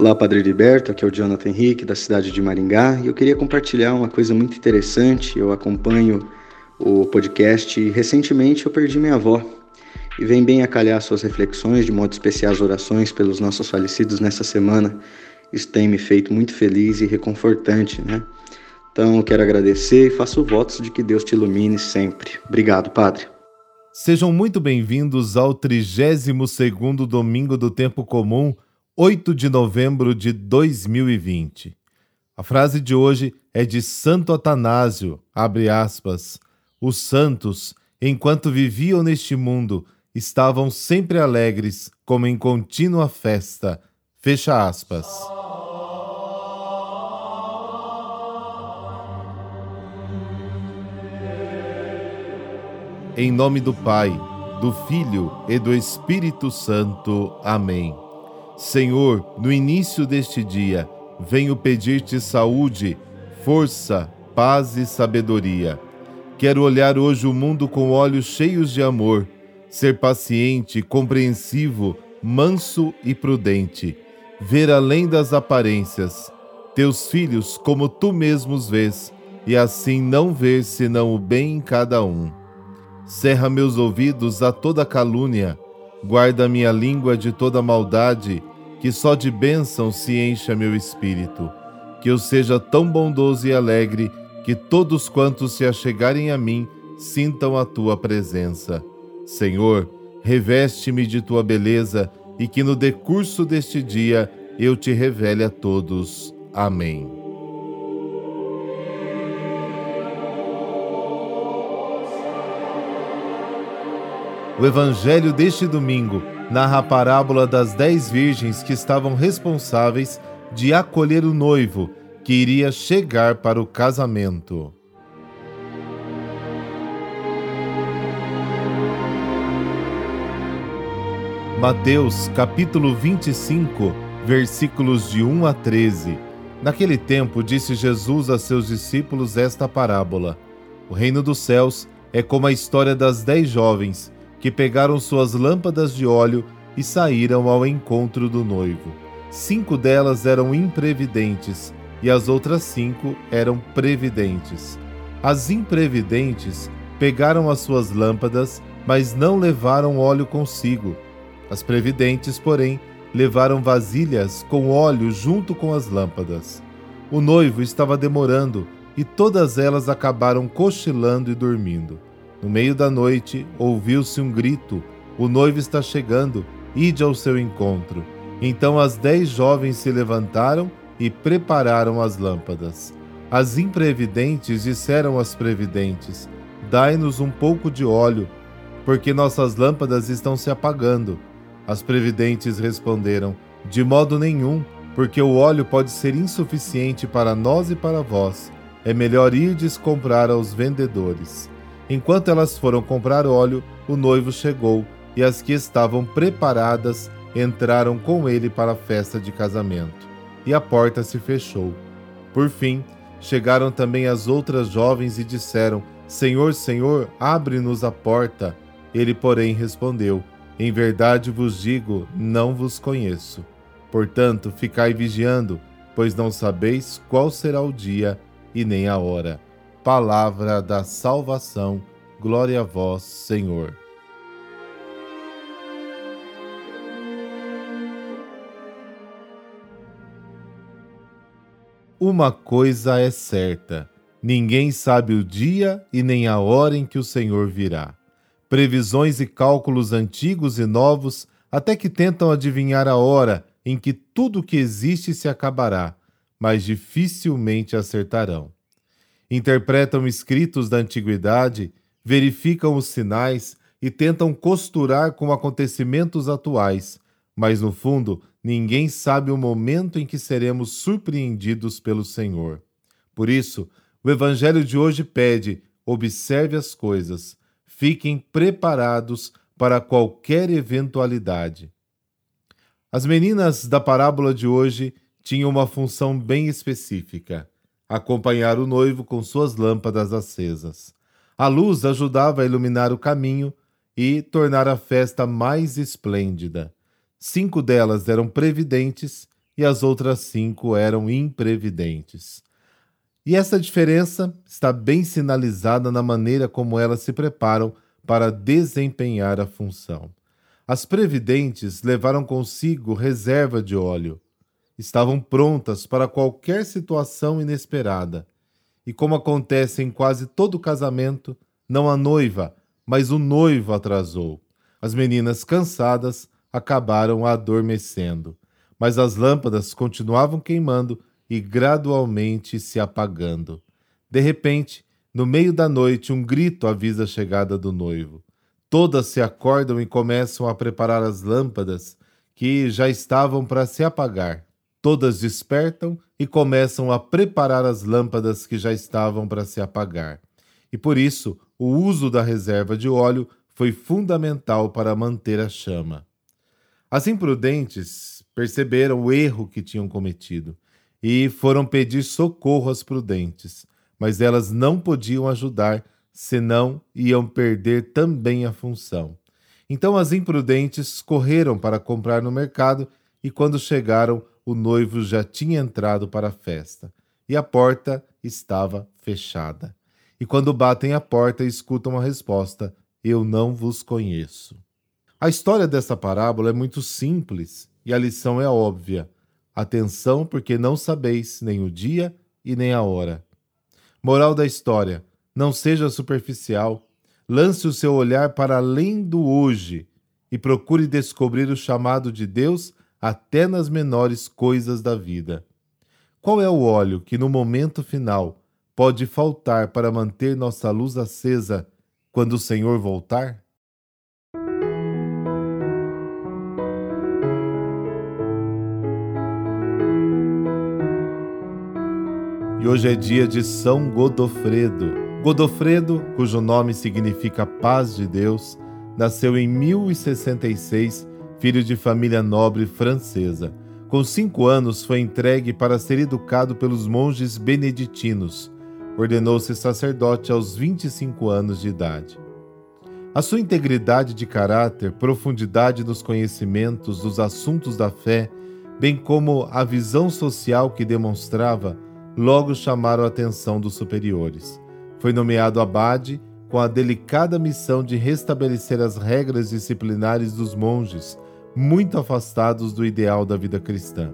Olá, Padre Heriberto, aqui é o Jonathan Henrique, da cidade de Maringá, e eu queria compartilhar uma coisa muito interessante. Eu acompanho o podcast e recentemente eu perdi minha avó. E vem bem a calhar suas reflexões, de modo especial as orações pelos nossos falecidos nessa semana. Isso tem me feito muito feliz e reconfortante, né? Então, eu quero agradecer e faço votos de que Deus te ilumine sempre. Obrigado, Padre. Sejam muito bem-vindos ao 32º Domingo do Tempo Comum, 8 de novembro de 2020. A frase de hoje é de Santo Atanásio, abre aspas, os santos, enquanto viviam neste mundo, estavam sempre alegres, como em contínua festa, fecha aspas. Em nome do Pai, do Filho e do Espírito Santo. Amém. Senhor, no início deste dia, venho pedir-te saúde, força, paz e sabedoria. Quero olhar hoje o mundo com olhos cheios de amor, ser paciente, compreensivo, manso e prudente, ver além das aparências, teus filhos como tu mesmos vês, e assim não ver senão o bem em cada um. Cerra meus ouvidos a toda calúnia, guarda minha língua de toda maldade que só de bênção se encha meu espírito. Que eu seja tão bondoso e alegre que todos quantos se achegarem a mim sintam a tua presença. Senhor, reveste-me de tua beleza e que no decurso deste dia eu te revele a todos. Amém. O evangelho deste domingo narra a parábola das dez virgens que estavam responsáveis de acolher o noivo que iria chegar para o casamento. Mateus capítulo 25, versículos de 1 a 13. Naquele tempo disse Jesus a seus discípulos esta parábola: O reino dos céus é como a história das dez jovens que pegaram suas lâmpadas de óleo e saíram ao encontro do noivo. Cinco delas eram imprevidentes e as outras cinco eram previdentes. As imprevidentes pegaram as suas lâmpadas, mas não levaram óleo consigo. As previdentes, porém, levaram vasilhas com óleo junto com as lâmpadas. O noivo estava demorando e todas elas acabaram cochilando e dormindo. No meio da noite, ouviu-se um grito: O noivo está chegando, ide ao seu encontro. Então as dez jovens se levantaram e prepararam as lâmpadas. As imprevidentes disseram às previdentes: Dai-nos um pouco de óleo, porque nossas lâmpadas estão se apagando. As previdentes responderam: De modo nenhum, porque o óleo pode ser insuficiente para nós e para vós. É melhor irdes comprar aos vendedores. Enquanto elas foram comprar óleo, o noivo chegou e as que estavam preparadas entraram com ele para a festa de casamento. E a porta se fechou. Por fim, chegaram também as outras jovens e disseram: Senhor, Senhor, abre-nos a porta. Ele, porém, respondeu: Em verdade vos digo, não vos conheço. Portanto, ficai vigiando, pois não sabeis qual será o dia e nem a hora palavra da salvação. Glória a vós, Senhor. Uma coisa é certa: ninguém sabe o dia e nem a hora em que o Senhor virá. Previsões e cálculos antigos e novos até que tentam adivinhar a hora em que tudo que existe se acabará, mas dificilmente acertarão interpretam escritos da antiguidade, verificam os sinais e tentam costurar com acontecimentos atuais, mas no fundo ninguém sabe o momento em que seremos surpreendidos pelo Senhor. Por isso, o Evangelho de hoje pede: observe as coisas, fiquem preparados para qualquer eventualidade. As meninas da parábola de hoje tinham uma função bem específica acompanhar o noivo com suas lâmpadas acesas. A luz ajudava a iluminar o caminho e tornar a festa mais esplêndida. Cinco delas eram previdentes e as outras cinco eram imprevidentes. E essa diferença está bem sinalizada na maneira como elas se preparam para desempenhar a função. As previdentes levaram consigo reserva de óleo. Estavam prontas para qualquer situação inesperada. E como acontece em quase todo casamento, não a noiva, mas o noivo atrasou. As meninas cansadas acabaram adormecendo, mas as lâmpadas continuavam queimando e gradualmente se apagando. De repente, no meio da noite, um grito avisa a chegada do noivo. Todas se acordam e começam a preparar as lâmpadas que já estavam para se apagar. Todas despertam e começam a preparar as lâmpadas que já estavam para se apagar. E por isso, o uso da reserva de óleo foi fundamental para manter a chama. As imprudentes perceberam o erro que tinham cometido e foram pedir socorro às prudentes, mas elas não podiam ajudar, senão iam perder também a função. Então as imprudentes correram para comprar no mercado e quando chegaram, o noivo já tinha entrado para a festa e a porta estava fechada. E quando batem a porta, escutam a resposta: Eu não vos conheço. A história dessa parábola é muito simples e a lição é óbvia. Atenção, porque não sabeis nem o dia e nem a hora. Moral da história: não seja superficial, lance o seu olhar para além do hoje e procure descobrir o chamado de Deus até nas menores coisas da vida. Qual é o óleo que no momento final pode faltar para manter nossa luz acesa quando o Senhor voltar? E hoje é dia de São Godofredo. Godofredo, cujo nome significa paz de Deus, nasceu em 1066 filho de família nobre francesa. Com cinco anos, foi entregue para ser educado pelos monges beneditinos. Ordenou-se sacerdote aos 25 anos de idade. A sua integridade de caráter, profundidade nos conhecimentos dos assuntos da fé, bem como a visão social que demonstrava, logo chamaram a atenção dos superiores. Foi nomeado abade com a delicada missão de restabelecer as regras disciplinares dos monges, muito afastados do ideal da vida cristã.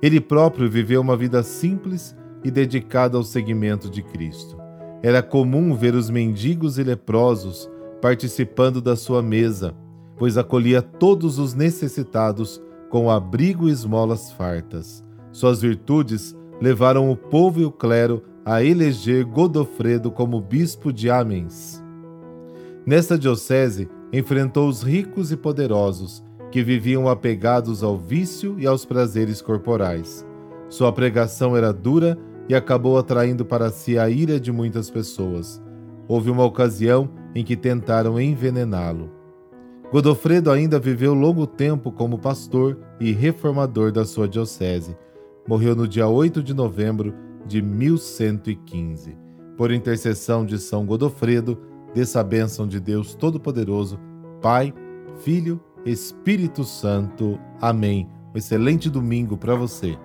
Ele próprio viveu uma vida simples e dedicada ao seguimento de Cristo. Era comum ver os mendigos e leprosos participando da sua mesa, pois acolhia todos os necessitados com abrigo e esmolas fartas. Suas virtudes levaram o povo e o clero a eleger Godofredo como bispo de Amiens. Nesta diocese, enfrentou os ricos e poderosos que viviam apegados ao vício e aos prazeres corporais. Sua pregação era dura e acabou atraindo para si a ira de muitas pessoas. Houve uma ocasião em que tentaram envenená-lo. Godofredo ainda viveu longo tempo como pastor e reformador da sua diocese. Morreu no dia 8 de novembro de 1115. Por intercessão de São Godofredo, dessa bênção de Deus Todo-Poderoso, Pai, Filho Espírito Santo. Amém. Um excelente domingo para você.